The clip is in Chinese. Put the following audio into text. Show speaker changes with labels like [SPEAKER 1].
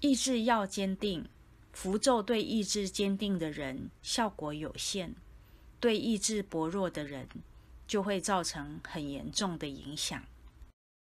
[SPEAKER 1] 意志要坚定符咒对意志坚定的人效果有限。对意志薄弱的人就会造成很严重的影响。